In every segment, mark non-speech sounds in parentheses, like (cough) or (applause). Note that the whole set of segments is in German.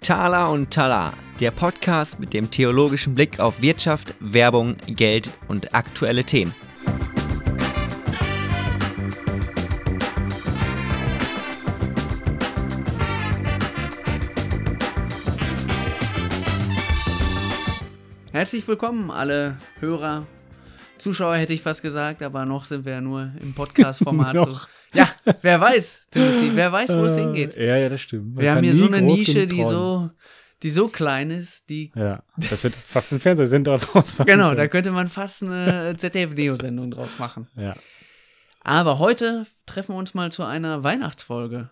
Tala und Tala, der Podcast mit dem theologischen Blick auf Wirtschaft, Werbung, Geld und aktuelle Themen. Herzlich willkommen, alle Hörer, Zuschauer hätte ich fast gesagt, aber noch sind wir ja nur im Podcast-Format. (laughs) so. Ja, wer weiß, Timothy, wer weiß, wo es hingeht. Ja, ja, das stimmt. Man Wir haben hier so eine Nische, die so, die so klein ist, die. Ja, das wird fast ein Fernsehsender draus machen. Genau, da könnte man fast eine ZDF-Neo-Sendung draus machen. Ja, Aber heute treffen wir uns mal zu einer Weihnachtsfolge.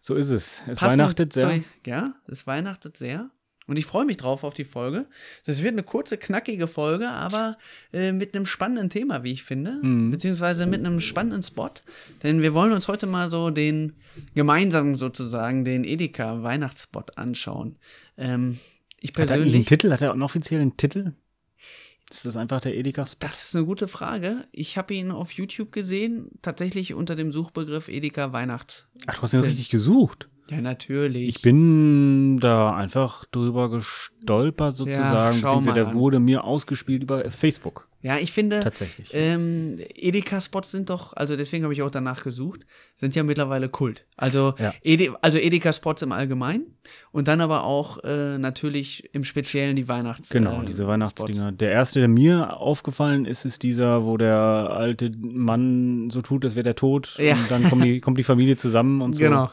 so ist es. Es Passend weihnachtet sehr. zu- ja, es weihnachtet sehr. Und ich freue mich drauf auf die Folge. Das wird eine kurze, knackige Folge, aber äh, mit einem spannenden Thema, wie ich finde. Mhm. Beziehungsweise mit einem spannenden Spot. Denn wir wollen uns heute mal so den gemeinsam sozusagen den Edeka Weihnachtsspot anschauen. Ähm, ich Hat er einen persönlich. Titel? Hat er auch einen offiziellen Titel? Ist das einfach der Edeka-Spot? Das ist eine gute Frage. Ich habe ihn auf YouTube gesehen, tatsächlich unter dem Suchbegriff Edeka Weihnachts. Ach, du hast ihn richtig gesucht. Ja, natürlich. Ich bin da einfach drüber gestolpert sozusagen, beziehungsweise mal der an. wurde mir ausgespielt über Facebook. Ja, ich finde. Tatsächlich. Ähm, Edeka-Spots sind doch, also deswegen habe ich auch danach gesucht, sind ja mittlerweile Kult. Also, Ja. Ede, also Edeka-Spots im Allgemeinen und dann aber auch äh, natürlich im Speziellen die Weihnachts. Genau, äh, diese Weihnachtsdinger. Der erste, der mir aufgefallen ist, ist dieser, wo der alte Mann so tut, als wäre der tot. Ja. Und dann kommt die, kommt die Familie zusammen und so. (laughs) Genau.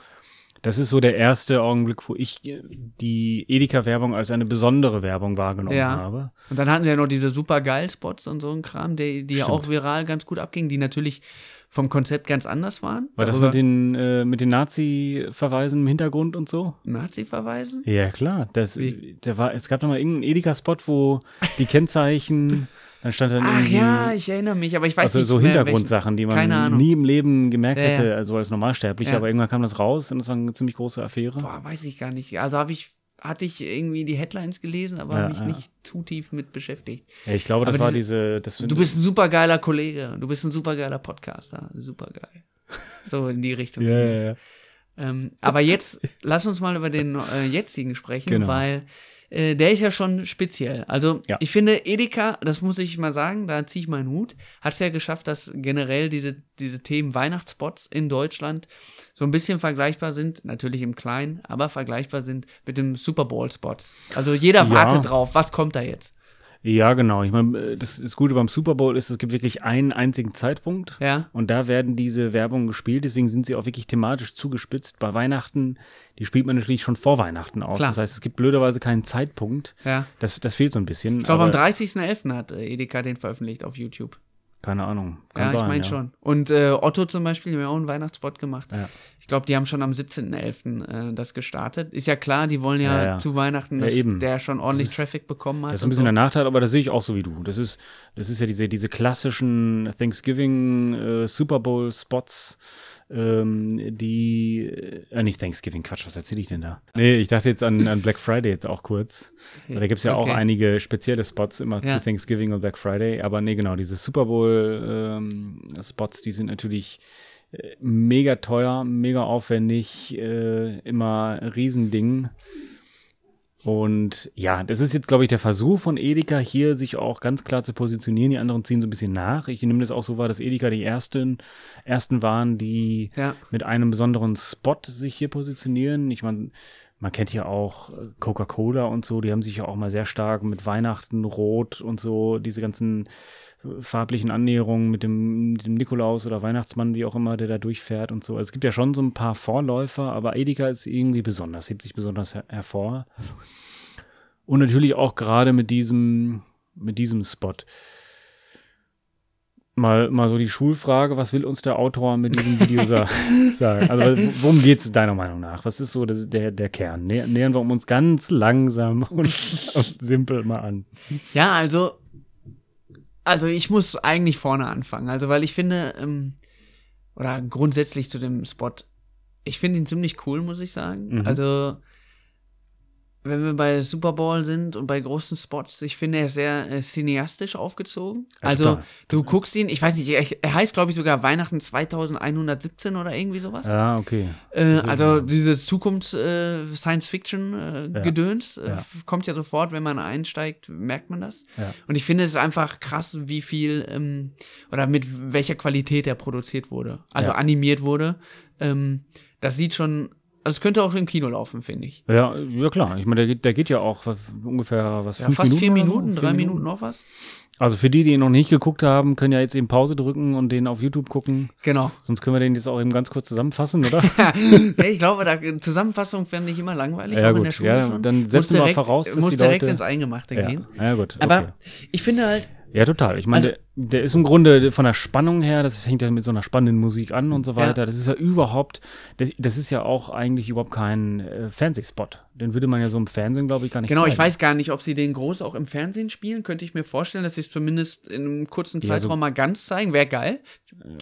Das ist so der erste Augenblick, wo ich die Edeka-Werbung als eine besondere Werbung wahrgenommen Ja. habe. Und dann hatten sie ja noch diese super geil Spots und so ein Kram, die, die ja auch viral ganz gut abgingen, die natürlich vom Konzept ganz anders waren. War das mit den, äh, mit den Nazi-Verweisen im Hintergrund und so? Nazi verweisen? Ja, klar. Das, Wie? der war, es gab noch mal irgendeinen Edeka-Spot, wo die Kennzeichen, (laughs) dann stand dann Ach irgendwie. ja, ich erinnere mich, aber ich weiß also nicht so mehr, Hintergrundsachen, die man nie im Leben gemerkt Ja, hätte, also als Normalsterblicher, Ja. aber irgendwann kam das raus und das war eine ziemlich große Affäre. boah, weiß ich gar nicht. Also habe ich, hatte ich irgendwie die Headlines gelesen, aber Ja, mich ja. nicht zu tief mit beschäftigt. Ja, ich glaube, das Aber war diese-. Das, Du bist ein supergeiler Kollege, du bist ein supergeiler Podcaster, supergeil. (laughs) So in die Richtung. Ja, ja, ja. Ähm, aber jetzt lass uns mal über den äh, jetzigen sprechen, Genau. weil äh, der ist ja schon speziell. Also Ja. ich finde, Edeka, das muss ich mal sagen, da ziehe ich meinen Hut, hat es ja geschafft, dass generell diese, diese Themen Weihnachtsspots in Deutschland so ein bisschen vergleichbar sind, natürlich im Kleinen, aber vergleichbar sind mit dem Super Bowl-Spots. Also jeder Ja. wartet drauf, was kommt da jetzt? Ja, genau. Ich meine, das, das Gute beim Super Bowl ist, es gibt wirklich einen einzigen Zeitpunkt. Ja. Und da werden diese Werbungen gespielt, deswegen sind sie auch wirklich thematisch zugespitzt. Bei Weihnachten, die spielt man natürlich schon vor Weihnachten aus. Klar. Das heißt, es gibt blöderweise keinen Zeitpunkt. Ja. Das, das fehlt so ein bisschen. Ich glaube, am aber 30.11. hat äh, Edeka den veröffentlicht auf YouTube. Keine Ahnung. Kann ja, sein, ich meine ja. schon. Und äh, Otto zum Beispiel, die haben ja auch einen Weihnachtsspot gemacht. Ja. Ich glaube, die haben schon am 17.11. Äh, das gestartet. Ist ja klar, die wollen ja, Ja, zu Weihnachten, dass eben. der schon ordentlich ist- Traffic bekommen hat. Das ist ein bisschen so. der Nachteil, aber das sehe ich auch so wie du. Das ist, das ist ja diese, diese klassischen Thanksgiving äh, Super Bowl Spots, ähm, die, äh, nicht Thanksgiving, Quatsch, was erzähle ich denn da? Nee, ich dachte jetzt an, an Black Friday jetzt auch kurz. Weil da gibt es ja Okay. auch einige spezielle Spots immer Ja. zu Thanksgiving und Black Friday. Aber nee, genau, diese Super Bowl ähm, Spots, die sind natürlich äh, mega teuer, mega aufwendig, äh, immer Riesending. Und ja, das ist jetzt, glaube ich, der Versuch von Edeka hier, sich auch ganz klar zu positionieren. Die anderen ziehen so ein bisschen nach. Ich nehme das auch so wahr, dass Edeka die ersten, ersten waren, die Ja. mit einem besonderen Spot sich hier positionieren. Ich meine, man kennt ja auch äh, Coca-Cola und so, die haben sich ja auch mal sehr stark mit Weihnachten, Rot und so, diese ganzen äh, farblichen Annäherungen mit dem, dem Nikolaus oder Weihnachtsmann, wie auch immer, der da durchfährt und so. Also es gibt ja schon so ein paar Vorläufer, aber Edeka ist irgendwie besonders, hebt sich besonders her hervor. Und natürlich auch gerade mit diesem, mit diesem Spot. Mal, mal so die Schulfrage, was will uns der Autor mit diesem Video sa (laughs) sagen? Also worum geht es deiner Meinung nach? Was ist so das, der, der Kern? Nä nähern wir uns ganz langsam (laughs) und, und simpel mal an. Ja, also, also ich muss eigentlich vorne anfangen. Also, weil ich finde, ähm, oder grundsätzlich zu dem Spot, ich finde ihn ziemlich cool, muss ich sagen. Mhm. Also, wenn wir bei Super Bowl sind und bei großen Spots, ich finde, er ist sehr äh, cineastisch aufgezogen. Also, total. du guckst ihn, ich weiß nicht, er, heißt, glaube ich, sogar Weihnachten 2117 oder irgendwie sowas. Ja, okay. Äh, also, dieses Zukunfts-Science-Fiction-Gedöns Ja. Ja. kommt ja sofort, wenn man einsteigt, merkt man das. Ja. Und ich finde es einfach krass, wie viel ähm, oder mit welcher Qualität er produziert wurde, also animiert wurde. Ähm, das sieht schon, also es könnte auch im Kino laufen, finde ich. Ja, ja klar. Ich meine, der geht, der geht ja auch was, ungefähr was Ja, fast Minuten vier oder so? Minuten, Vier drei Minuten noch was. Also für die, die ihn noch nicht geguckt haben, können ja jetzt eben Pause drücken und den auf YouTube gucken. Genau. Sonst können wir den jetzt auch eben ganz kurz zusammenfassen, oder? (laughs) ja, ich glaube, da, Zusammenfassung fände ich immer langweilig, Ja, auch in der gut. Ja, schon. dann setzen wir voraus, dass Muss die direkt Leute- ins Eingemachte ja. gehen. ja, gut. Okay. Aber ich finde halt, Ja, total. Ich meine, Also- der, der ist im Grunde von der Spannung her, das fängt ja mit so einer spannenden Musik an und so weiter. Das ist ja überhaupt, das, das ist ja auch eigentlich überhaupt kein äh, Fernsehspot. Den würde man ja so im Fernsehen, glaube ich, gar nicht genau, ich zeigen. weiß gar nicht, ob sie den groß auch im Fernsehen spielen. Könnte ich mir vorstellen, dass sie es zumindest in einem kurzen Ja, so- Zeitraum mal ganz zeigen. Wäre geil.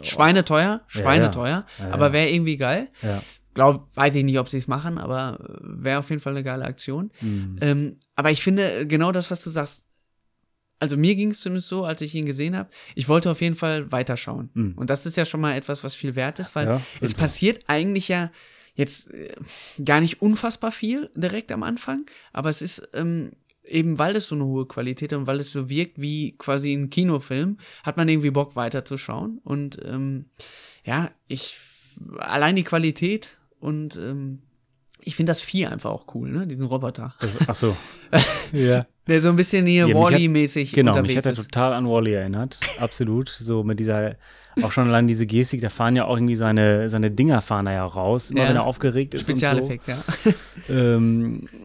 Schweineteuer, schweineteuer. Ja, ja. Aber wäre irgendwie geil. Ja. Glaub, weiß ich nicht, ob sie es machen, aber wäre auf jeden Fall eine geile Aktion. Mhm. Ähm, aber ich finde genau das, was du sagst. Also mir ging es zumindest so, als ich ihn gesehen habe. Ich wollte auf jeden Fall weiterschauen. Mhm. Und das ist ja schon mal etwas, was viel wert ist, weil Ja, es passiert eigentlich ja jetzt äh, gar nicht unfassbar viel direkt am Anfang, aber es ist ähm, eben, weil es so eine hohe Qualität hat und weil es so wirkt wie quasi ein Kinofilm, hat man irgendwie Bock weiterzuschauen. Und ähm, ja, ich allein die Qualität und ähm, ich finde das Vieh einfach auch cool, ne? Diesen Roboter. Das, ach so. (laughs) ja. Der so ein bisschen hier Ja, mich Wally-mäßig Genau, mich unterwegs hat er ist. total an Wally erinnert. (laughs) Absolut. So mit dieser, auch schon allein diese Gestik, da fahren ja auch irgendwie seine, seine Dinger fahren da ja raus, immer Ja. wenn er aufgeregt ist. Spezialeffekt, ja. Und so. Ähm, (laughs)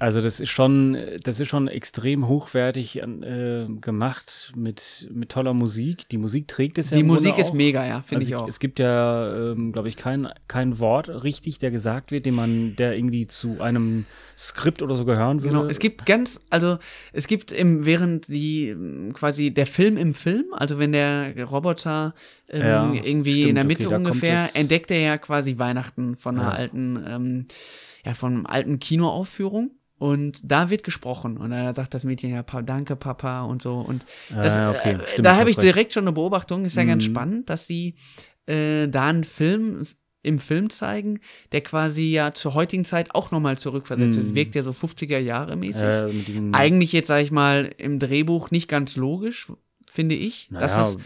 also das ist schon, das ist schon extrem hochwertig äh, gemacht mit, mit toller Musik. Die Musik trägt es ja Die im Grunde Musik ist auch. mega, ja, finde Also ich auch. Es gibt ja, ähm, glaube ich, kein, kein Wort richtig, der gesagt wird, den man, der irgendwie zu einem Skript oder so gehören würde. Genau, es gibt ganz, also es gibt im, während die ähm, quasi der Film im Film, also wenn der Roboter ähm, Ja, irgendwie stimmt, in der okay, Mitte kommt ungefähr, entdeckt er ja quasi Weihnachten von einer Ja. alten, ähm, ja, von einer alten Kinoaufführung. Und da wird gesprochen. Und dann sagt das Mädchen ja, danke, Papa und so. Und das, Ah, okay, stimmt, da habe ich recht. direkt schon eine Beobachtung. Ist ja ganz Mhm. spannend, dass sie äh, da einen Film im Film zeigen, der quasi ja zur heutigen Zeit auch nochmal zurückversetzt ist. Mhm. Wirkt ja so 50er Jahre mäßig. äh, Eigentlich jetzt, sag ich mal, im Drehbuch nicht ganz logisch, finde ich. das Naja, ist,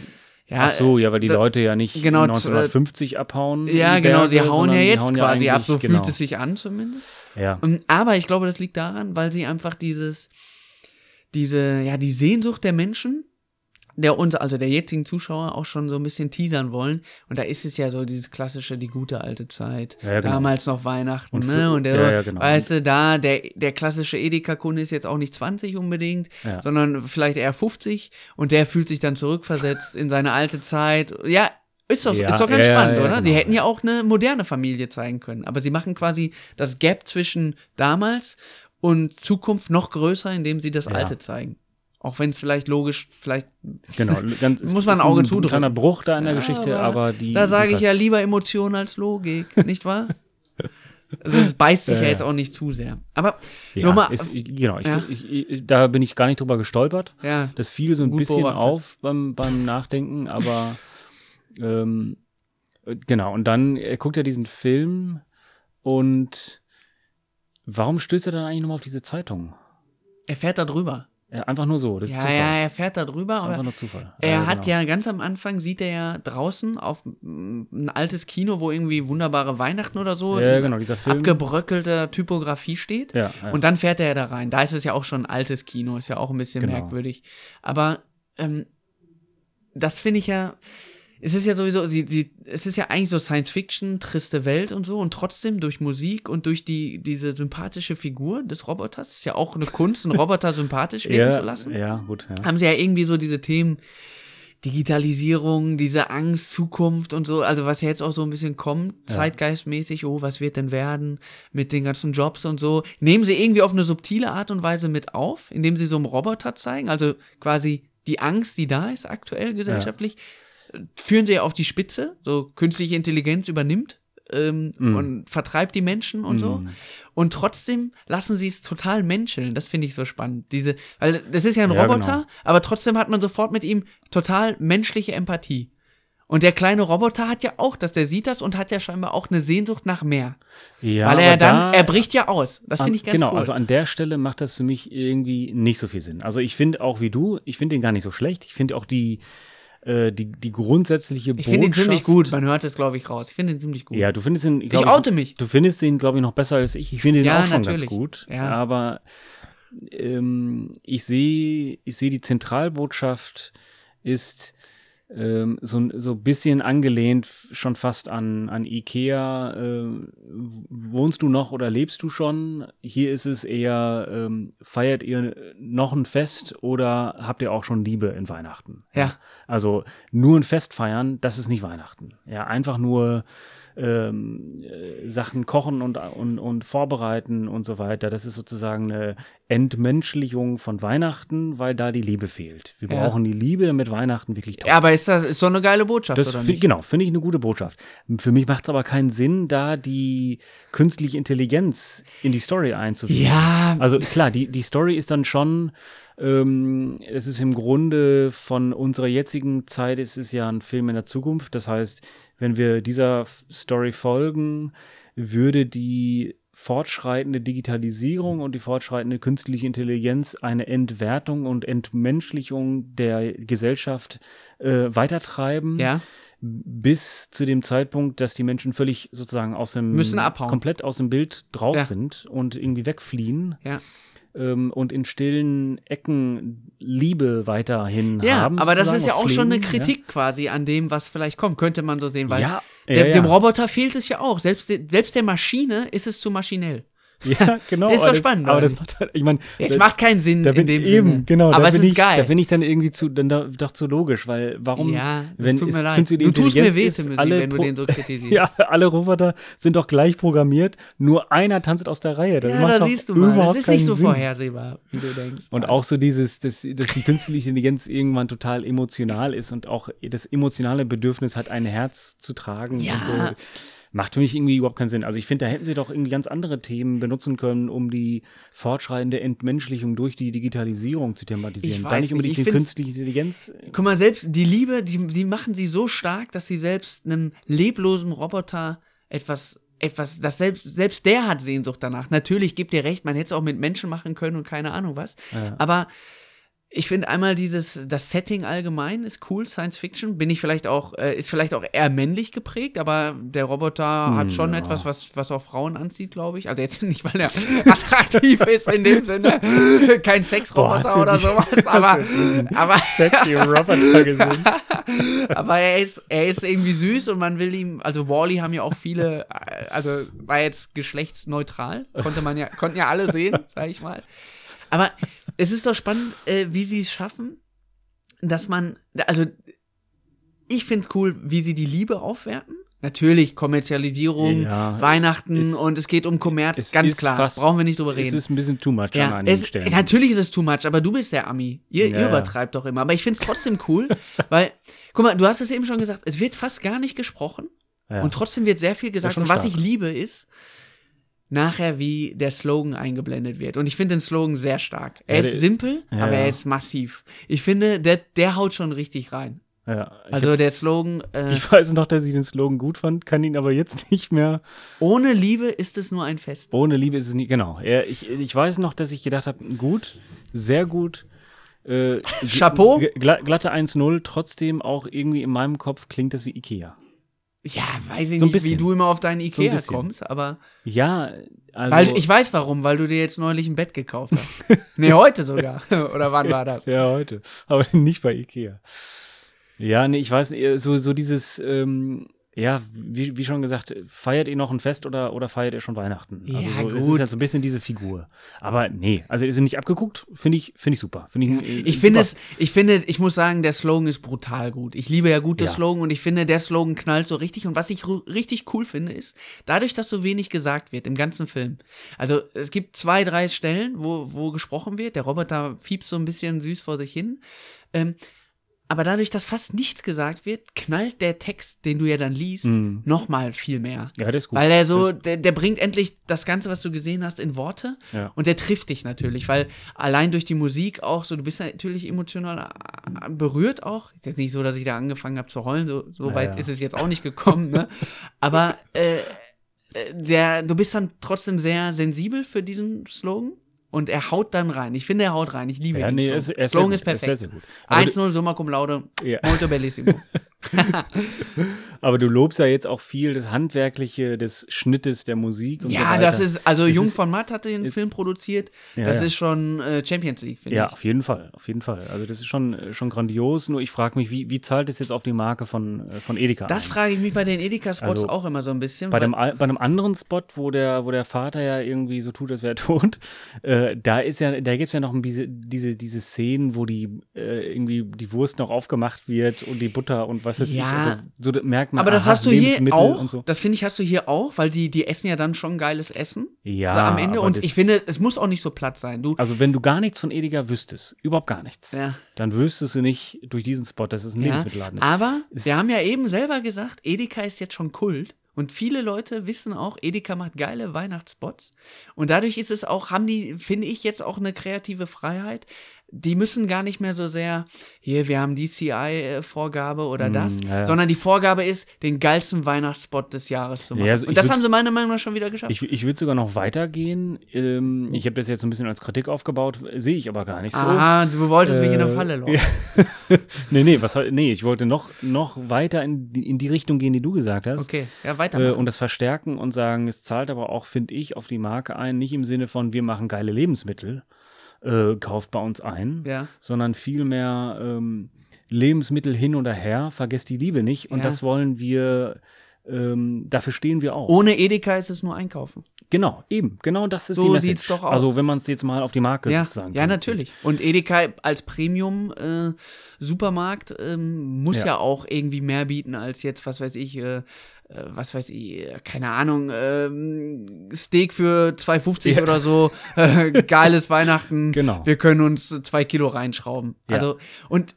ja, Ach so, ja, weil die da- Leute ja nicht genau, 1950 abhauen. ja, genau, sie hauen ja jetzt hauen ja quasi ab, eigentlich- so genau. fühlt es sich an zumindest. Ja, Ähm, Aber ich glaube, das liegt daran, weil sie einfach dieses, diese, ja, die Sehnsucht der Menschen, der uns, also der jetzigen Zuschauer, auch schon so ein bisschen teasern wollen. Und da ist es ja so dieses klassische, die gute alte Zeit. Ja, genau. Damals noch Weihnachten, Und für- ne? Und der, ja, genau. weißt du, da, der, der klassische Edeka-Kunde ist jetzt auch nicht 20 unbedingt, sondern vielleicht eher 50 und der fühlt sich dann zurückversetzt in seine alte Zeit. Ja, ist doch, Ja, ist doch ganz ja, spannend, ja, oder? Sie genau. hätten ja auch eine moderne Familie zeigen können, aber sie machen quasi das Gap zwischen damals und Zukunft noch größer, indem sie das. Alte zeigen. Auch wenn es vielleicht logisch, vielleicht, genau. (laughs) Ganz, Muss man ein Auge ein zudrücken. kleiner Bruch da in der Ja, Geschichte, aber aber die. da sage ich ja lieber Emotion als Logik, (laughs) nicht wahr? Also es beißt sich Ja, ja jetzt auch nicht zu sehr. Aber Ja, nur mal, ist, genau, ich, Ja. ich, ich, da bin ich gar nicht drüber gestolpert. ja, Das fiel so ein bisschen beobachtet. auf beim, beim Nachdenken, aber (laughs) ähm, äh, genau, und dann er guckt er diesen Film und warum stößt er dann eigentlich nochmal auf diese Zeitung? er fährt da drüber. Ja, einfach nur so, das ist Ja, Zufall. ja, er fährt da drüber, das ist einfach nur Zufall. Er Ja, hat genau. ja ganz am Anfang sieht er ja draußen auf mm, ein altes Kino, wo irgendwie wunderbare Weihnachten oder so Ja, genau, dieser Film. abgebröckelter Typografie steht. Ja, ja. Und dann fährt er da rein. Da ist es ja auch schon ein altes Kino, ist ja auch ein bisschen Genau. merkwürdig. Aber ähm, das finde ich ja. Es ist ja sowieso, sie, sie, es ist ja eigentlich so Science Fiction, triste Welt und so, und trotzdem durch Musik und durch die, diese sympathische Figur des Roboters, ist ja auch eine Kunst, einen Roboter (laughs) sympathisch wirken ja, zu lassen Ja, gut, ja. haben sie ja irgendwie so diese Themen Digitalisierung, diese Angst, Zukunft und so, also was ja jetzt auch so ein bisschen kommt, Ja. zeitgeistmäßig, oh, was wird denn werden mit den ganzen Jobs und so, nehmen sie irgendwie auf eine subtile Art und Weise mit auf, indem sie so einen Roboter zeigen, also quasi die Angst, die da ist aktuell gesellschaftlich, führen sie auf die Spitze, so künstliche Intelligenz übernimmt ähm, Mm. und vertreibt die Menschen und so. Mm. Und trotzdem lassen sie es total menscheln. Das finde ich so spannend. Diese, weil das ist ja ein Ja, Roboter, genau. aber trotzdem hat man sofort mit ihm total menschliche Empathie. Und der kleine Roboter hat ja auch das, der sieht das und hat ja scheinbar auch eine Sehnsucht nach mehr. Ja, weil er aber dann, da- er bricht ja aus. Das finde ich ganz genau, cool. also an der Stelle macht das für mich irgendwie nicht so viel Sinn. Also ich finde auch wie du, ich finde den gar nicht so schlecht. Ich finde auch die, äh, die, die grundsätzliche ich finde ihn ziemlich Botschaft- gut. Man hört es, glaube ich, raus. Ich finde ihn ziemlich gut. Ja, du findest ihn, ich glaub oute mich. Du findest den, glaube ich, noch besser als ich. Ich finde den Ja, auch schon natürlich. ganz gut. Ja. Aber ähm, ich sehe, ich sehe die Zentralbotschaft ist ähm, so, ein- so ein bisschen angelehnt schon fast an, an Ikea. Äh, wohnst du noch oder lebst du schon? Hier ist es eher, ähm, feiert ihr noch ein Fest oder habt ihr auch schon Liebe in Weihnachten? Ja. Also nur ein Fest feiern, das ist nicht Weihnachten. Ja, einfach nur ähm, äh, Sachen kochen und, und, und vorbereiten und so weiter. Das ist sozusagen eine Entmenschlichung von Weihnachten, weil da die Liebe fehlt. Wir Ja. brauchen die Liebe, damit Weihnachten wirklich toll Ja, aber ist das ist so eine geile Botschaft, das oder find, nicht? genau, finde ich eine gute Botschaft. Für mich macht es aber keinen Sinn, da die künstliche Intelligenz in die Story einzuführen. Ja, Also klar, die, die Story ist dann schon, ähm, es ist im Grunde von unserer jetzigen Zeit, es ist ja ein Film in der Zukunft. Das heißt, wenn wir dieser Story folgen, würde die fortschreitende Digitalisierung und die fortschreitende künstliche Intelligenz eine Entwertung und Entmenschlichung der Gesellschaft äh, weitertreiben ja. bis zu dem Zeitpunkt, dass die Menschen völlig sozusagen aus dem Müssen abhauen. komplett aus dem Bild draus Ja. sind und irgendwie wegfliehen Ja. Ähm, und in stillen Ecken Liebe weiterhin Ja, haben. aber das ist ja auch schon eine Kritik quasi an dem, was vielleicht kommt, könnte man so sehen, weil Ja, der, ja, ja. dem Roboter fehlt es ja auch. Selbst, de- selbst der Maschine ist es zu maschinell. (laughs) Ja, genau. Ist doch das, spannend, Aber das macht halt, ich meine, Es macht keinen Sinn da in bin dem eben, Sinne. genau, aber es ist ich, geil. Da bin ich dann irgendwie zu, dann da, doch zu logisch, weil warum, ja, das wenn tut mir leid. Du tust mir weh, Timothy, alle wenn du den so kritisierst. (laughs) Ja, alle Roboter sind doch gleich programmiert, nur einer tanzt aus der Reihe. Das Ja, macht da siehst du mal. Das ist nicht so Sinn. vorhersehbar, wie du denkst. Und auch so dieses, dass, dass die künstliche Intelligenz irgendwann total emotional ist und auch das emotionale Bedürfnis hat, ein Herz zu tragen Ja. und so. Macht für mich irgendwie überhaupt keinen Sinn. Also ich finde, da hätten sie doch irgendwie ganz andere Themen benutzen können, um die fortschreitende Entmenschlichung durch die Digitalisierung zu thematisieren. Ich Gar weiß nicht unbedingt nicht, die künstliche Intelligenz. Guck mal, selbst die Liebe, die, die machen sie so stark, dass sie selbst einem leblosen Roboter etwas, etwas, das selbst, selbst der hat Sehnsucht danach. Natürlich gibt ihr recht, man hätte es auch mit Menschen machen können und keine Ahnung was. Ja. Aber ich finde einmal dieses, das Setting allgemein ist cool, Science Fiction. Bin ich vielleicht auch, äh, ist vielleicht auch eher männlich geprägt, aber der Roboter hat schon Ja. etwas, was, was auch Frauen anzieht, glaube ich. Also jetzt nicht, weil er (laughs) attraktiv ist in dem Sinne. Kein Sexroboter oder sowas, (laughs) aber, aber, Sexy Roboter gesehen. (laughs) aber er ist, er ist irgendwie süß und man will ihm, also Wally haben ja auch viele, äh, also war jetzt geschlechtsneutral, konnte man ja, konnten ja alle sehen, sag ich mal. Aber es ist doch spannend, äh, wie sie es schaffen, dass man, also ich finde es cool, wie sie die Liebe aufwerten. Natürlich Kommerzialisierung, Ja, Weihnachten es- und es geht um Kommerz, es ganz klar. fast- Brauchen wir nicht drüber Es reden. ist ein bisschen too much an Ja, einigen es, Stellen. natürlich ist es too much, aber du bist der Ami. Ihr, Ja, ihr übertreibt doch immer. Aber ich finde es trotzdem cool, (laughs) weil, guck mal, du hast es eben schon gesagt, es wird fast gar nicht gesprochen und trotzdem wird sehr viel gesagt. Und was ich liebe ist, nachher wie der Slogan eingeblendet wird. Und ich finde den Slogan sehr stark. Er Ja, ist simpel, ja, aber er ist massiv. Ich finde, der, der haut schon richtig rein. ja, Also der Slogan, äh, ich weiß noch, dass ich den Slogan gut fand, kann ihn aber jetzt (laughs) nicht mehr. ohne Liebe ist es nur ein Fest. Ohne Liebe ist es nie. Genau. Ja, ich, ich weiß noch, dass ich gedacht habe, gut, sehr gut. Äh, (laughs) Chapeau. gl- gla- Glatte 1-0, trotzdem auch irgendwie in meinem Kopf klingt das wie Ikea. Ja, weiß ich So nicht, wie du immer auf deinen Ikea bisschen. kommst, aber Ja, also. weil ich weiß warum, weil du dir jetzt neulich ein Bett gekauft hast. (laughs) nee, heute sogar. (laughs) Oder wann war das? Ja, heute. Aber (laughs) nicht bei Ikea. Ja, nee, ich weiß nicht, so, so dieses, ähm, ja, wie, wie schon gesagt, feiert ihr noch ein Fest oder, oder feiert ihr schon Weihnachten? Also Ja, so, Es ist gut. ja so ein bisschen diese Figur. Aber nee, also ist sie nicht abgeguckt, finde ich, finde ich super. Finde ich, äh, Ich finde es, ich finde, ich muss sagen, der Slogan ist brutal gut. Ich liebe ja gute Ja. Slogan und ich finde, der Slogan knallt so richtig. Und was ich richtig cool finde, ist, dadurch, dass so wenig gesagt wird im ganzen Film. Also es gibt zwei, drei Stellen, wo, wo gesprochen wird. Der Roboter fiebst so ein bisschen süß vor sich hin. Ähm, aber dadurch, dass fast nichts gesagt wird, knallt der Text, den du ja dann liest, Mhm. noch mal viel mehr. Ja, das ist gut. Weil er so, der, der bringt endlich das Ganze, was du gesehen hast, in Worte. Ja. Und der trifft dich natürlich, weil allein durch die Musik auch so, du bist natürlich emotional äh, berührt auch. Ist jetzt nicht so, dass ich da angefangen habe zu heulen, so, so Ja, weit ja. ist es jetzt auch nicht gekommen, ne? (laughs) Aber äh, äh, der, du bist dann trotzdem sehr sensibel für diesen Slogan. Und er haut dann rein. Ich finde, er haut rein. Ich liebe ja, den nee, sehr ist es perfekt. sehr, sehr gut. Aber du, 1-0, Summa cum laude, ja, molto bellissimo. (laughs) (laughs) aber du lobst ja jetzt auch viel das Handwerkliche des Schnittes der Musik und so ja, weiter. das ist, also Es Jung ist- von Matt hatte den Film produziert. Ja, das ja. ist schon äh, Champions League, finde Ja, ich. auf jeden Fall, auf jeden Fall. Also das ist schon, schon grandios. Nur ich frage mich, wie, wie zahlt es jetzt auf die Marke von, äh, von Edeka Das frage ich mich bei den Edeka-Spots Also, auch immer so ein bisschen. Bei dem, bei einem anderen Spot, wo der, wo der Vater ja irgendwie so tut, als wäre er (laughs) tot, äh, da ist ja, da gibt es ja noch ein, diese, diese, diese Szenen, wo die äh, irgendwie die Wurst noch aufgemacht wird und die Butter und was weiß ich. Ja. Also, so merkt man, aber das aha, hast du hier auch. so. Das finde ich, hast du hier auch, weil die, die essen ja dann schon geiles Essen Ja, am Ende. Und ich finde, es muss auch nicht so platt sein. Du, Also wenn du gar nichts von Edeka wüsstest, überhaupt gar nichts, ja, dann wüsstest du nicht durch diesen Spot, dass es ein ja. Lebensmittelladen ist. Aber Ist- wir haben ja eben selber gesagt, Edeka ist jetzt schon Kult. Und viele Leute wissen auch, Edeka macht geile Weihnachtsspots. Und dadurch ist es auch, haben die, finde ich, jetzt auch eine kreative Freiheit. Die müssen gar nicht mehr so sehr, hier, wir haben die CI-Vorgabe oder Mm, das, ja, ja. sondern die Vorgabe ist, den geilsten Weihnachtsspot des Jahres zu machen. Ja, also Und das haben sie meiner Meinung nach schon wieder geschafft. Ich, ich würde sogar noch weitergehen. Ähm, ich habe das jetzt so ein bisschen als Kritik aufgebaut, sehe ich aber gar nicht so. Aha, du wolltest mich in eine Äh, Falle locken. ja. (laughs) nee, nee, was, nee, ich wollte noch, noch weiter in die, in die Richtung gehen, die du gesagt hast. Okay, ja, Äh, weitermachen. und das verstärken und sagen, es zahlt aber auch, finde ich, auf die Marke ein, nicht im Sinne von, wir machen geile Lebensmittel, äh, kauft bei uns ein, ja. sondern vielmehr ähm, Lebensmittel hin oder her, vergesst die Liebe nicht. Und Ja. das wollen wir, ähm, dafür stehen wir auch. Ohne Edeka ist es nur einkaufen. Genau, eben. Genau das ist So die Message. sieht's doch aus. Also wenn man es jetzt mal auf die Marke Ja, sozusagen ja, natürlich. Und Edeka als Premium-Supermarkt ähm, muss ja. Ja. auch irgendwie mehr bieten als jetzt, was weiß ich, äh, äh, was weiß ich, äh, keine Ahnung, ähm, Steak für 2,50 Ja. oder so, äh, geiles Weihnachten, (laughs) Genau. wir können uns zwei Kilo reinschrauben. Ja. Also, und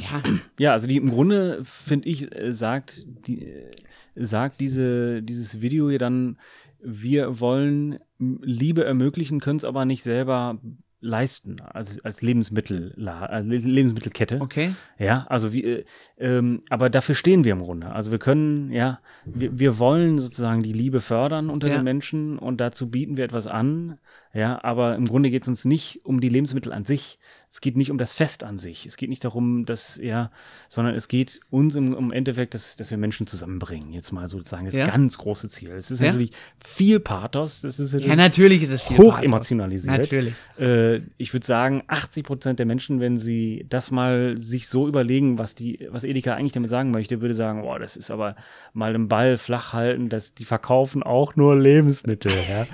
ja, Ja, also die im Grunde, finde ich, äh, sagt, die, äh, sagt diese, dieses Video hier dann, wir wollen Liebe ermöglichen, können es aber nicht selber leisten, also als Lebensmittel, äh, Lebensmittelkette. okay. Ja, also wie, äh, ähm, aber dafür stehen wir im Grunde. Also wir können, ja, wir, wir wollen sozusagen die Liebe fördern unter Ja. den Menschen und dazu bieten wir etwas an. Ja, aber im Grunde geht es uns nicht um die Lebensmittel an sich. Es geht nicht um das Fest an sich. Es geht nicht darum, dass, ja, sondern es geht uns im, im Endeffekt, dass, dass wir Menschen zusammenbringen. Jetzt mal sozusagen das Ja. ganz große Ziel. Es ist Ja. natürlich viel Pathos. Das ist Ja, natürlich natürlich ist es viel hoch Pathos. emotionalisiert. Natürlich. Äh, ich würde sagen, 80 Prozent der Menschen, wenn sie das mal sich so überlegen, was die, was Edeka eigentlich damit sagen möchte, würde sagen, boah, das ist aber mal den Ball flach halten, dass die verkaufen auch nur Lebensmittel. ja.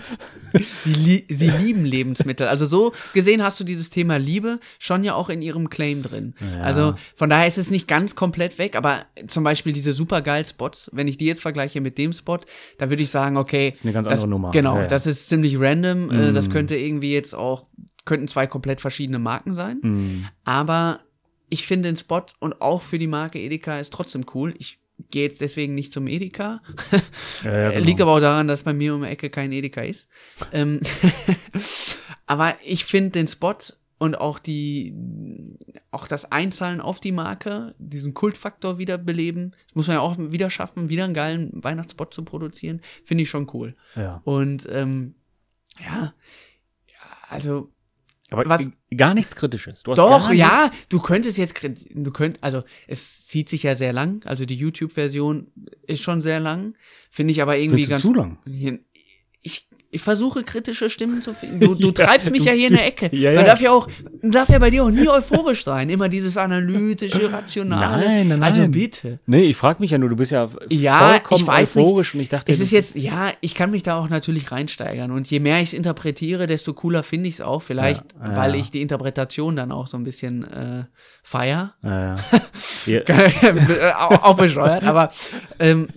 (laughs) Sie, lie sie lieben Lebensmittel. Also so gesehen hast du dieses Thema Liebe schon ja auch in ihrem Claim drin. Ja. Also von daher ist es nicht ganz komplett weg, aber zum Beispiel diese supergeil Spots, wenn ich die jetzt vergleiche mit dem Spot, da würde ich sagen, okay, ist eine ganz das, andere Nummer. Genau, Ja, das ist ziemlich random. Äh, das Mm. könnte irgendwie jetzt auch, könnten zwei komplett verschiedene Marken sein. Mm, Aber ich finde den Spot und auch für die Marke Edeka ist trotzdem cool. Ich gehe jetzt deswegen nicht zum Edeka. (laughs) ja, ja, genau. Liegt aber auch daran, dass bei mir um die Ecke kein Edeka ist. ähm, (laughs) aber ich finde den Spot und auch die, auch das Einzahlen auf die Marke, diesen Kultfaktor wiederbeleben, das muss man ja auch wieder schaffen, wieder einen geilen Weihnachtsspot zu produzieren, finde ich schon cool. ja. Und ähm, ja, ja, also Aber Was- gar nichts Kritisches. Du hast doch, ja, du könntest jetzt, du könnt, also es zieht sich ja sehr lang, also die YouTube-Version ist schon sehr lang, finde ich aber irgendwie ganz. zu lang. Ich, versuche kritische Stimmen zu finden. Du, (laughs) du Ja, treibst mich du- ja hier in der Ecke. Ja, Man ja. darf ja auch, man darf ja bei dir auch nie euphorisch sein. Immer dieses analytische, rationale. Nein, nein, Also bitte. Nee, ich frage mich ja nur, du bist ja, Ja, vollkommen ich weiß nicht. euphorisch und ich dachte, Es ist jetzt, ja, ich kann mich da auch natürlich reinsteigern. Und je mehr ich es interpretiere, desto cooler finde ich es auch. Vielleicht, Ja, weil ich die Interpretation dann auch so ein bisschen äh, feier. Ja, ja. (laughs) auch bescheuert, aber ähm,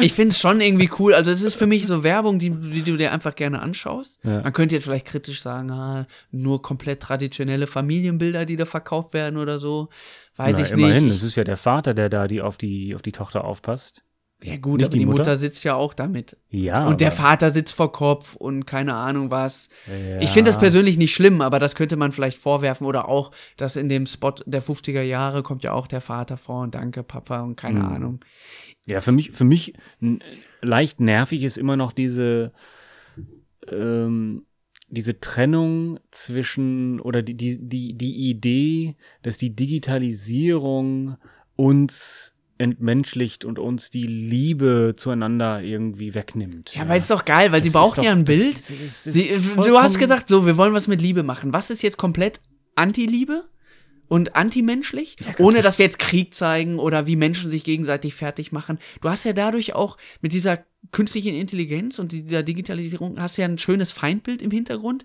ich finde es schon irgendwie cool. Also es ist für mich so Werbung, die, die du dir einfach gerne anschaust. Ja. Man könnte jetzt vielleicht kritisch sagen, ah, nur komplett traditionelle Familienbilder, die da verkauft werden oder so. Weiß Na, ich immerhin, nicht. es ist ja der Vater, der da die auf die, auf die Tochter aufpasst. Ja gut, nicht aber die Mutter? Mutter? sitzt ja auch damit. Ja. und der Vater sitzt vor Kopf und keine Ahnung was. Ja. Ich finde das persönlich nicht schlimm, aber das könnte man vielleicht vorwerfen oder auch, dass in dem Spot der 50er Jahre kommt ja auch der Vater vor und danke Papa und keine Mhm. Ahnung. Ja, für mich, für mich leicht nervig ist immer noch diese, ähm, diese Trennung zwischen oder die, die, die, die Idee, dass die Digitalisierung uns entmenschlicht und uns die Liebe zueinander irgendwie wegnimmt. Ja, aber ist doch geil, weil sie Das braucht ist ja doch- ein Bild. das- das Sie, du vollkommen- hast gesagt, so, wir wollen was mit Liebe machen. Was ist jetzt komplett Anti-Liebe und antimenschlich? ohne dass wir jetzt Krieg zeigen oder wie Menschen sich gegenseitig fertig machen. Du hast ja dadurch auch mit dieser künstlichen Intelligenz und dieser Digitalisierung hast du ja ein schönes Feindbild im Hintergrund,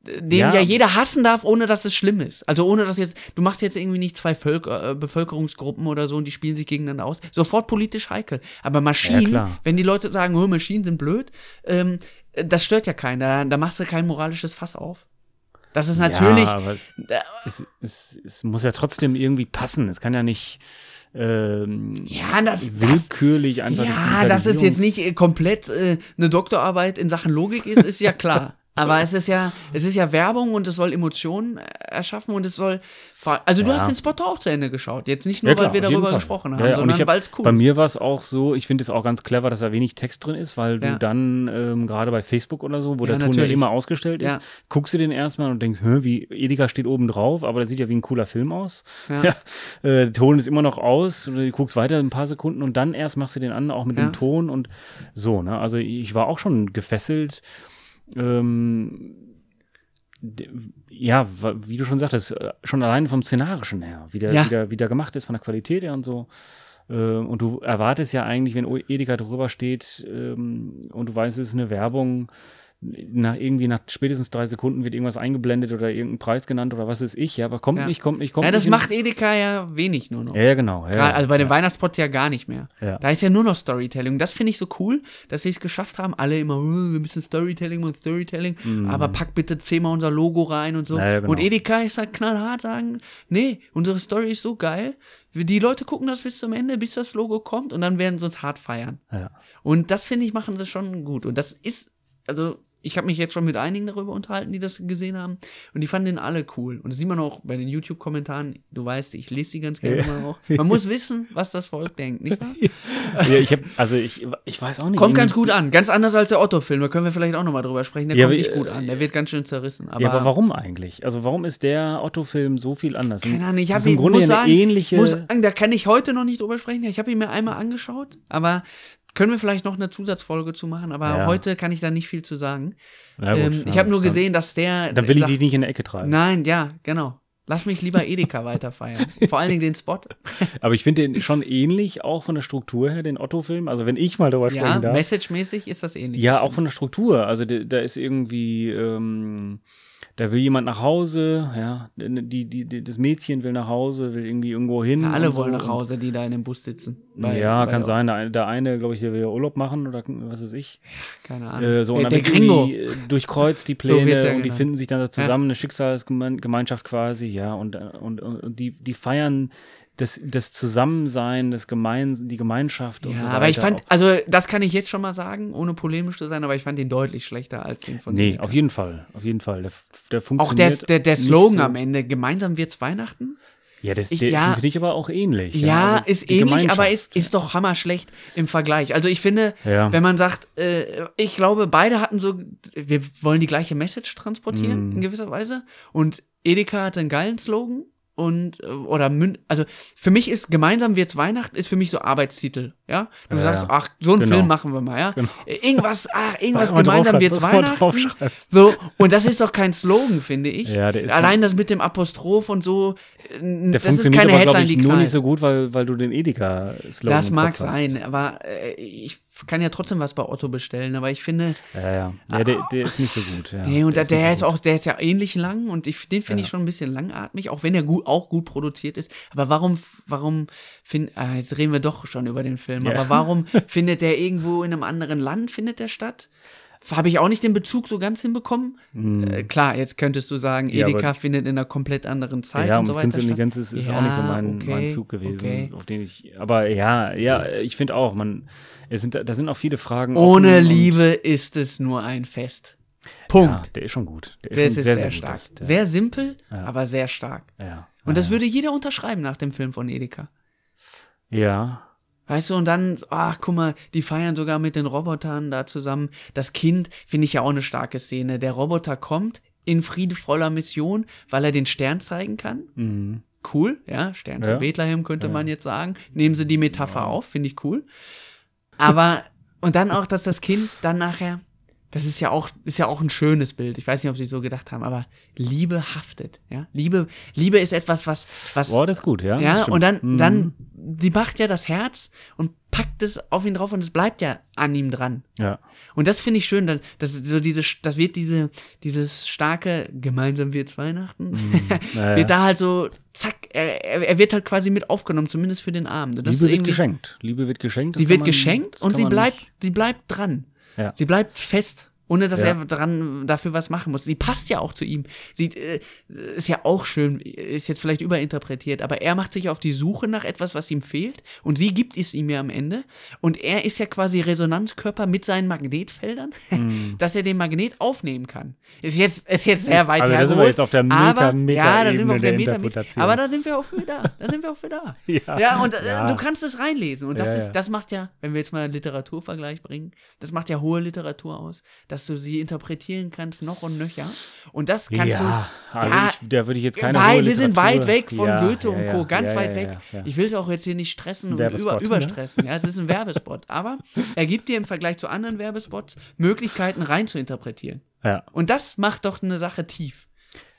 den ja, Ja. jeder hassen darf, ohne dass es schlimm ist. Also ohne dass jetzt, du machst jetzt irgendwie nicht zwei Völker, äh, Bevölkerungsgruppen oder so und die spielen sich gegeneinander aus. Sofort politisch heikel. Aber Maschinen, klar. wenn die Leute sagen, oh, Maschinen sind blöd, ähm, das stört ja keinen. Da, da machst du kein moralisches Fass auf. Das ist natürlich. Ja, aber es, es, es, muss ja trotzdem irgendwie passen. Es kann ja nicht ähm, Ja, das, das, willkürlich einfach. ja, dass es jetzt nicht äh, komplett äh, eine Doktorarbeit in Sachen Logik ist, ist ja klar. Aber es ist ja, es ist ja Werbung und es soll Emotionen äh, erschaffen und es soll. Also du Ja. hast den Spot auch zu Ende geschaut. Jetzt nicht nur, Ja, weil wir darüber Fall. gesprochen haben, Ja, sondern weil es cool Bei ist. mir war es auch so, ich finde es auch ganz clever, dass da wenig Text drin ist, weil du dann ähm, gerade bei Facebook oder so, wo der Ton ja immer ausgestellt ist, guckst du den erstmal und denkst, wie Edeka steht oben drauf, aber das sieht ja wie ein cooler Film aus. Ja. (laughs) Äh, der Ton ist immer noch aus, und du guckst weiter ein paar Sekunden und dann erst machst du den an, auch mit dem Ton und so, ne? Also ich war auch schon gefesselt. Ähm, ja, wie du schon sagtest, äh, schon allein vom Szenarischen her, wie der, Ja. wie der, wie der gemacht ist, von der Qualität her und so. Ähm, Und du erwartest ja eigentlich, wenn Edeka drüber steht ähm, und du weißt, es ist eine Werbung, nach irgendwie nach spätestens drei Sekunden wird irgendwas eingeblendet oder irgendein Preis genannt oder was ist ich, ja, aber kommt Ja. nicht, kommt nicht, kommt Ja, das nicht. macht Edeka ja wenig nur noch. Ja, genau. Ja, Gerade, also bei den ja. Weihnachtspots ja gar nicht mehr. Da ist ja nur noch Storytelling. Das finde ich so cool, dass sie es geschafft haben. Alle immer, "Oh, wir müssen Storytelling und Storytelling, aber pack bitte zehnmal unser Logo rein und so. Mhm. Genau. Und Edeka ist halt knallhart sagen, nee, unsere Story ist so geil. Die Leute gucken das bis zum Ende, bis das Logo kommt und dann werden sie uns hart feiern. Ja. Und das finde ich, machen sie schon gut. Und das ist, also, ich habe mich jetzt schon mit einigen darüber unterhalten, die das gesehen haben. Und die fanden den alle cool. Und das sieht man auch bei den YouTube-Kommentaren. Du weißt, ich lese die ganz gerne Ja. mal auch. Man muss wissen, was das Volk denkt, nicht wahr? (laughs) ja, ich habe, also ich, ich weiß auch nicht. Kommt ganz gut an. Ganz anders als der Otto-Film. Da können wir vielleicht auch nochmal drüber sprechen. Der Ja, kommt wie- nicht gut an. äh, Der wird ganz schön zerrissen. Aber, ja, aber warum eigentlich? Also warum ist der Otto-Film so viel anders? Keine Ahnung, ich habe Grunde muss sagen, ähnliche. muss sagen, da kann ich heute noch nicht drüber sprechen. Ich habe ihn mir einmal angeschaut, aber können wir vielleicht noch eine Zusatzfolge zu machen. Aber Ja. heute kann ich da nicht viel zu sagen. Ja, gut, ähm, ja, ich habe nur gesehen, dass der. Dann will ich dich nicht in die Ecke treiben. Nein, ja, genau. Lass mich lieber Edeka weiter feiern. (laughs) Vor allen Dingen den Spot. Aber ich finde den schon ähnlich, auch von der Struktur her, den Otto-Film. Also wenn ich mal darüber Ja, sprechen darf. message-mäßig ist das ähnlich. Ja, auch von der Struktur. Also da, da ist irgendwie, ähm, da will jemand nach Hause, ja, die, die, die, das Mädchen will nach Hause, will irgendwie irgendwo hin. Ja, alle und so. wollen nach Hause, die da in dem Bus sitzen. Bei- ja, bei kann der- sein. Der eine, der eine glaube ich, der will Urlaub machen oder was weiß ich. Keine Ahnung. Äh, so, der, und der dann Gringo. irgendwie, (laughs) äh, durchkreuzt die So Pläne ja und die genannt. finden sich dann zusammen, eine Schicksalsgemeinschaft quasi, ja, und, äh, und, und die, die feiern das, das Zusammensein, das Gemein, die Gemeinschaft und Ja, so weiter. aber ich fand, also das kann ich jetzt schon mal sagen, ohne polemisch zu sein, aber ich fand den deutlich schlechter als den von Nee, auf jeden Fall, auf jeden Fall. Der, der Auch funktioniert. der, der, der nicht Slogan so- am Ende, gemeinsam wird's Weihnachten? Ja, das, Ich- der, ja. finde ich aber auch ähnlich. Ja, also ist ähnlich, aber ist, ist doch hammerschlecht im Vergleich. Also ich finde, Ja. wenn man sagt, äh, ich glaube, beide hatten so, wir wollen die gleiche Message transportieren Mm. in gewisser Weise. Und Edeka hatte einen geilen Slogan und äh, oder Mün also für mich ist gemeinsam wird's Weihnachten ist für mich so Arbeitstitel, ja? Du Ja, sagst, ach, so einen Genau. Film machen wir mal, ja? Genau. Irgendwas, ach, irgendwas gemeinsam wird's Weihnachten. So, und das ist doch kein Slogan, finde ich. Ja, der ist Allein das mit dem Apostroph und so, äh, Der das ist keine aber, Headline, ich, die nur knallt. nicht so gut, weil, weil du den Edeka-Slogan Das mag sein, aber äh, ich kann ja trotzdem was bei Otto bestellen, aber ich finde, Ja, ja. ja der, der ist nicht so gut. Ja. nee, und der, ist der so ist auch, der ist ja ähnlich lang und ich, den finde ich Ja. schon ein bisschen langatmig, auch wenn er gut, auch gut produziert ist. Aber warum, warum find, ah, jetzt reden wir doch schon über den Film, Ja. aber warum (laughs) findet der irgendwo in einem anderen Land, findet der statt? Habe ich auch nicht den Bezug so ganz hinbekommen. Hm. Äh, klar, jetzt könntest du sagen, Ja, Edeka aber- findet in einer komplett anderen Zeit ja, und so weiter. Künstliche. Intelligenz ist, ist Ja, auch nicht so mein, okay, mein Zug gewesen, okay. auf den ich. Aber ja, ja, ich finde auch, man, es sind, da sind auch viele Fragen. Ohne Liebe ist es nur ein Fest. Punkt. Ja, der ist schon gut. Der ist das schon ist sehr, sehr, sehr, stark. der- sehr simpel, Ja. aber sehr stark. ja, Und das ja, würde jeder unterschreiben nach dem Film von Edeka. Ja, Weißt du, und dann, ach, guck mal, die feiern sogar mit den Robotern da zusammen. Das Kind finde ich ja auch eine starke Szene. Der Roboter kommt in friedevoller Mission, weil er den Stern zeigen kann. mhm. Cool, ja, Stern zu Ja. Bethlehem könnte Ja. man jetzt sagen. Nehmen Sie die Metapher auf, finde ich cool. Aber, und dann auch, dass das Kind dann nachher, das ist ja auch, ist ja auch ein schönes Bild. Ich weiß nicht, ob Sie so gedacht haben, aber Liebe haftet, ja. Liebe, Liebe ist etwas, was, was, Boah, das ist gut, ja. ja, und dann, Mhm. dann, die macht ja das Herz und packt es auf ihn drauf und es bleibt ja an ihm dran. Ja, Und das finde ich schön, dass, dass so diese, das wird diese, dieses starke, gemeinsam wird's Weihnachten, (laughs) ja, wird ja. da halt so, zack, er, er wird halt quasi mit aufgenommen, zumindest für den Abend. Liebe wird geschenkt. Liebe wird geschenkt. Sie wird geschenkt und sie bleibt, nicht- sie bleibt dran. Ja. Sie bleibt fest, ohne dass Ja. er dran dafür was machen muss. Sie passt ja auch zu ihm. Sie äh, ist ja auch schön, ist jetzt vielleicht überinterpretiert, aber er macht sich auf die Suche nach etwas, was ihm fehlt und sie gibt es ihm ja am Ende und er ist ja quasi Resonanzkörper mit seinen Magnetfeldern, (laughs) dass er den Magnet aufnehmen kann. Ist jetzt ist jetzt sehr Ist- weit also da sind wir hergeholt, jetzt auf der aber, Meta- ja, da sind wir auf der der Meta Interpretation. aber da sind wir auch für da. Da sind wir auch für da. Ja. Ja, und äh, Ja. du kannst es reinlesen. Und das, ist, das macht ja, wenn wir jetzt mal einen Literaturvergleich bringen, das macht ja hohe Literatur aus, dass du sie interpretieren kannst, noch und nöcher. Und das kannst ja, du. also ja, ich, da würde ich jetzt keine weil wir sind weit weg von ja, Goethe und Co., ganz weit weg. Ich will es auch jetzt hier nicht stressen und über, ne? überstressen. Ja, es ist ein Werbespot. Aber er gibt dir im Vergleich zu anderen Werbespots Möglichkeiten rein zu interpretieren. ja. Und das macht doch eine Sache tief.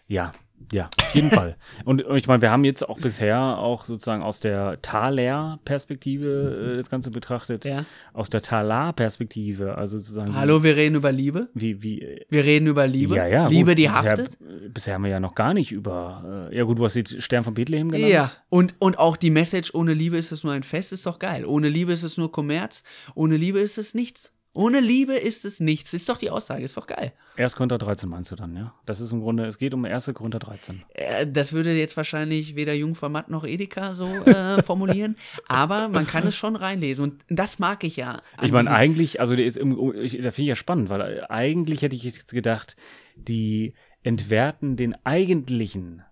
Ja, ja, auf jeden (laughs) Fall. Und ich meine, wir haben jetzt auch bisher auch sozusagen aus der Thaler-Perspektive äh, das Ganze betrachtet, Ja. aus der Talar-Perspektive, also sozusagen. Hallo, wir reden über Liebe. Wie, wie, äh, Wir reden über Liebe. ja, ja. Liebe, gut. die bisher, haftet. äh, Bisher haben wir ja noch gar nicht über, äh, ja gut, du hast den Stern von Bethlehem genannt. Ja, und, und auch die Message, ohne Liebe ist es nur ein Fest, ist doch geil. Ohne Liebe ist es nur Kommerz, ohne Liebe ist es nichts. Ohne Liebe ist es nichts. Ist doch die Aussage, ist doch geil. 1. Korinther 13 meinst du dann, ja? Das ist im Grunde, es geht um 1. Korinther 13. Äh, Das würde jetzt wahrscheinlich weder Jungfer Matt noch Edeka so äh, formulieren, (laughs) aber man kann es schon reinlesen und das mag ich ja. Ich meine, eigentlich, also da finde ich ja spannend, weil eigentlich hätte ich jetzt gedacht, die entwerten den eigentlichen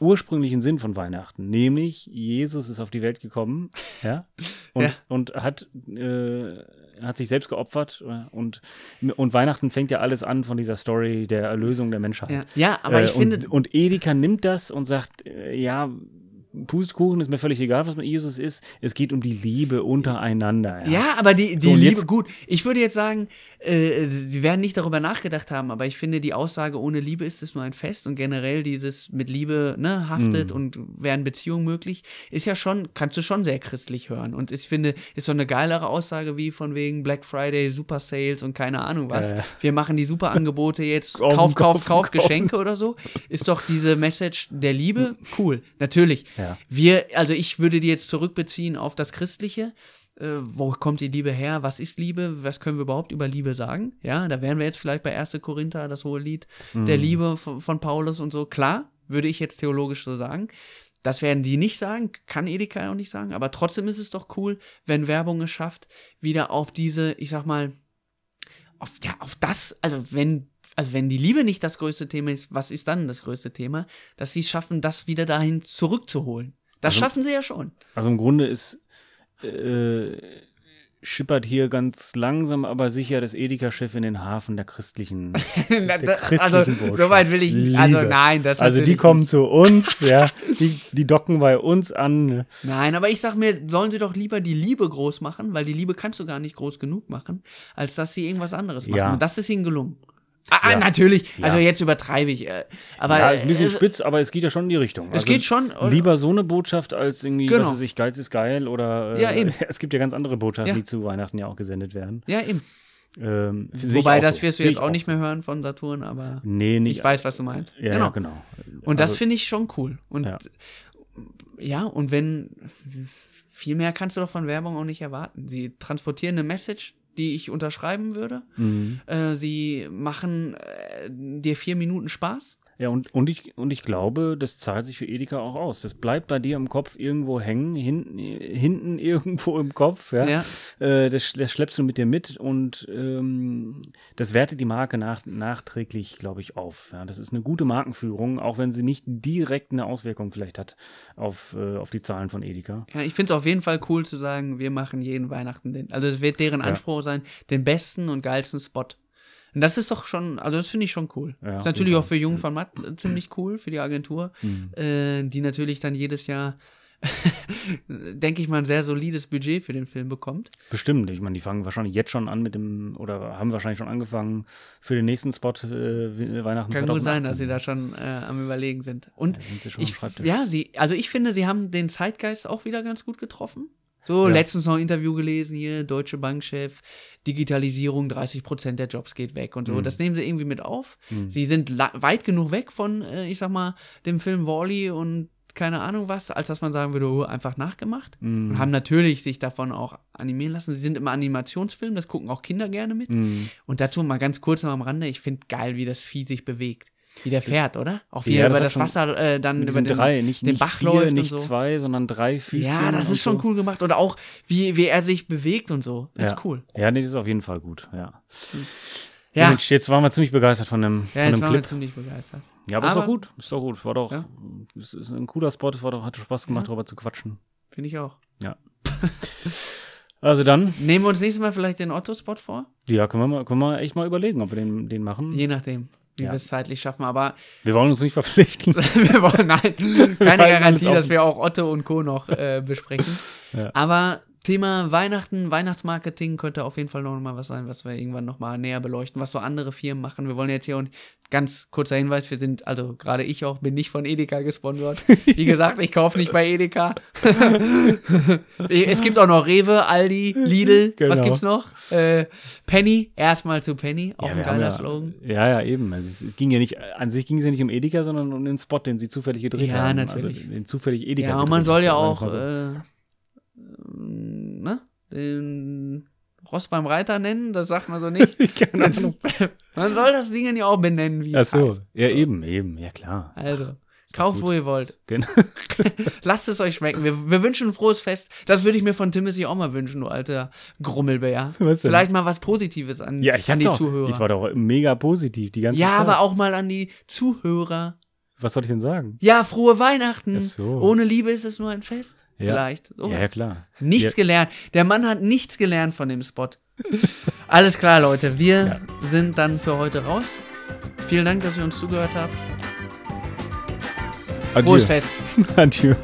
ursprünglichen Sinn von Weihnachten, nämlich Jesus ist auf die Welt gekommen, (laughs) ja, und, Ja. und hat, äh, hat sich selbst geopfert äh, und, und Weihnachten fängt ja alles an von dieser Story der Erlösung der Menschheit. ja, ja, aber ich Äh, finde, und, und Edeka nimmt das und sagt, äh, ja, Pustekuchen ist mir völlig egal, was mit Jesus ist. Es geht um die Liebe untereinander. Ja, aber die, die So, Liebe, gut. Ich würde jetzt sagen, äh, sie werden nicht darüber nachgedacht haben, aber ich finde die Aussage, ohne Liebe ist es nur ein Fest und generell dieses mit Liebe ne, haftet Mhm. und wären Beziehungen möglich, ist ja schon, kannst du schon sehr christlich hören. Und ich finde, ist so eine geilere Aussage wie von wegen Black Friday, Super Sales und keine Ahnung was. Ja, ja. Wir machen die super Angebote jetzt, (laughs) kauf, kauf, kauf, (laughs) kaufen. Geschenke oder so. Ist doch diese Message der Liebe cool. Natürlich. Ja. Wir, also ich würde die jetzt zurückbeziehen auf das Christliche. Äh, wo kommt die Liebe her? Was ist Liebe? Was können wir überhaupt über Liebe sagen? Ja, da wären wir jetzt vielleicht bei 1. Korinther, das hohe Lied Mhm. der Liebe von, von Paulus und so. Klar, würde ich jetzt theologisch so sagen. Das werden die nicht sagen, kann Edeka auch nicht sagen, aber trotzdem ist es doch cool, wenn Werbung es schafft, wieder auf diese, ich sag mal, auf, ja, auf das, also wenn, also wenn die Liebe nicht das größte Thema ist, was ist dann das größte Thema? Dass sie es schaffen, das wieder dahin zurückzuholen. Das Also- schaffen sie ja schon. Also im Grunde ist äh, schippert hier ganz langsam, aber sicher das Edeka-Schiff in den Hafen der christlichen. (laughs) Na, da- christlichen also, Botschaft. so weit will ich nicht. Also, nein, das Also die kommen nicht. zu uns, ja, die, die docken bei uns an. Nein, aber ich sag mir, sollen sie doch lieber die Liebe groß machen, weil die Liebe kannst du gar nicht groß genug machen, als dass sie irgendwas anderes machen. Ja. Und das ist ihnen gelungen. Ah, ah, Ja. natürlich. Also Ja. jetzt übertreibe ich. äh, Aber ja, ist ein bisschen äh, spitz, aber es geht ja schon in die Richtung. Also es geht schon. äh, Lieber so eine Botschaft als irgendwie, Genau. was weiß ich, Geiz ist geil oder äh, Ja, eben. (laughs) es gibt ja ganz andere Botschaften, die zu Weihnachten ja auch gesendet werden. Ja, eben. Ähm, Wobei, das so. wirst du jetzt auch nicht mehr hören von Saturn, aber Nee, nicht. ich weiß, was du meinst. Ja, genau. genau. Und das Also, finde ich schon cool. Und ja. und wenn viel mehr kannst du doch von Werbung auch nicht erwarten. Sie transportieren eine Message, die ich unterschreiben würde. mhm. Äh, sie machen äh, dir vier Minuten Spaß. Ja, und, und, ich, und ich glaube, das zahlt sich für Edeka auch aus. Das bleibt bei dir im Kopf irgendwo hängen, hinten, hinten (laughs) irgendwo im Kopf. Ja? Ja. Äh, das, das schleppst du mit dir mit und ähm, das wertet die Marke nach, nachträglich, glaube ich, auf. Ja? Das ist eine gute Markenführung, auch wenn sie nicht direkt eine Auswirkung vielleicht hat auf, äh, auf die Zahlen von Edeka. Ja, ich finde es auf jeden Fall cool zu sagen, wir machen jeden Weihnachten den. Also es wird deren Ja. Anspruch sein, den besten und geilsten Spot. Und das ist doch schon, also das finde ich schon cool. Ja, ist natürlich auch für Jung von Matt äh, ziemlich cool, für die Agentur, Mhm. äh, die natürlich dann jedes Jahr, (laughs) denke ich mal, ein sehr solides Budget für den Film bekommt. Bestimmt. Ich meine, die fangen wahrscheinlich jetzt schon an mit dem, oder haben wahrscheinlich schon angefangen für den nächsten Spot äh, Weihnachten Kann 2018. gut sein, dass sie da schon äh, am Überlegen sind. Und Da sind sie schon ich, ja, sie, also ich finde, sie haben den Zeitgeist auch wieder ganz gut getroffen. So, Ja. letztens noch ein Interview gelesen hier, Deutsche Bankchef, Digitalisierung, 30 Prozent der Jobs geht weg und so. Mhm. Das nehmen sie irgendwie mit auf. Mhm. Sie sind weit genug weg von, äh, ich sag mal, dem Film Wally und keine Ahnung was, als dass man sagen würde, oh, einfach nachgemacht. Mhm. Und haben natürlich sich davon auch animieren lassen. Sie sind im Animationsfilm, das gucken auch Kinder gerne mit. Mhm. Und dazu mal ganz kurz noch am Rande, ich finde geil, wie das Vieh sich bewegt. Wie der fährt, oder? Auch wie Ja, er das über hat das schon- Wasser äh, dann über den, drei, nicht, den nicht Bach vier, läuft und nicht so. zwei, sondern drei Füßchen. Ja, das ist schon so. cool gemacht. Oder auch, wie, wie er sich bewegt und so. Ist Ja. cool. Ja, nee, das ist auf jeden Fall gut, ja. Ja, Mensch, jetzt waren wir ziemlich begeistert von dem, ja von jetzt dem waren wir Clip. ziemlich begeistert. Ja, aber, ist Aber- doch gut. Ist doch gut. War doch, Ja. es ist ein cooler Spot, war doch, hatte Spaß gemacht, Ja. darüber zu quatschen. Finde ich auch. Also dann, Nehmen wir uns nächstes Mal vielleicht den Otto-Spot vor? ja, können wir, mal, können wir echt mal überlegen, ob wir den, den machen. Je nachdem, wie Ja. wir es zeitlich schaffen. Aber Wir wollen uns nicht verpflichten. (laughs) wir wollen, nein, keine Garantie, dass wir auch Otto und Co. noch äh, besprechen. (laughs) Ja. Aber Thema Weihnachten, Weihnachtsmarketing könnte auf jeden Fall noch mal was sein, was wir irgendwann noch mal näher beleuchten, was so andere Firmen machen. Wir wollen jetzt hier und ganz kurzer Hinweis, wir sind, also gerade ich auch, bin nicht von Edeka gesponsert. Wie gesagt, ich kaufe nicht bei Edeka. (laughs) es gibt auch noch Rewe, Aldi, Lidl, was Genau. gibt's noch? Äh, Penny, erstmal zu Penny, auch ein wir haben geiler ja, Slogan. Ja, ja, eben. Also es, es ging ja nicht, an sich ging es ja nicht um Edeka, sondern um den Spot, den sie zufällig gedreht Ja, haben. natürlich. Also den zufällig Edeka Ja, und man soll ja auch, Den Ross beim Reiter nennen, das sagt man so nicht. (laughs) Keine Ahnung. (laughs) man soll das Ding ja auch benennen, wie Ach es so, heißt. ja, eben, eben, ja klar. Also, kauft, wo ihr wollt. (laughs) Genau. Lasst es euch schmecken. Wir, wir wünschen ein frohes Fest. Das würde ich mir von Timothy auch mal wünschen, du alter Grummelbär. Was denn? Vielleicht mal was Positives an, Ja, ich an die doch, Zuhörer. ich war doch mega positiv die ganze ja, Zeit. aber auch mal an die Zuhörer. Was soll ich denn sagen? Ja, frohe Weihnachten. Ach so. Ohne Liebe ist es nur ein Fest. Ja. Vielleicht. Ja, ja, klar. Nichts Ja. gelernt. Der Mann hat nichts gelernt von dem Spot. Alles klar, Leute. Wir Ja. sind dann für heute raus. Vielen Dank, dass ihr uns zugehört habt. Adieu. Frohes Fest. (laughs) Adieu.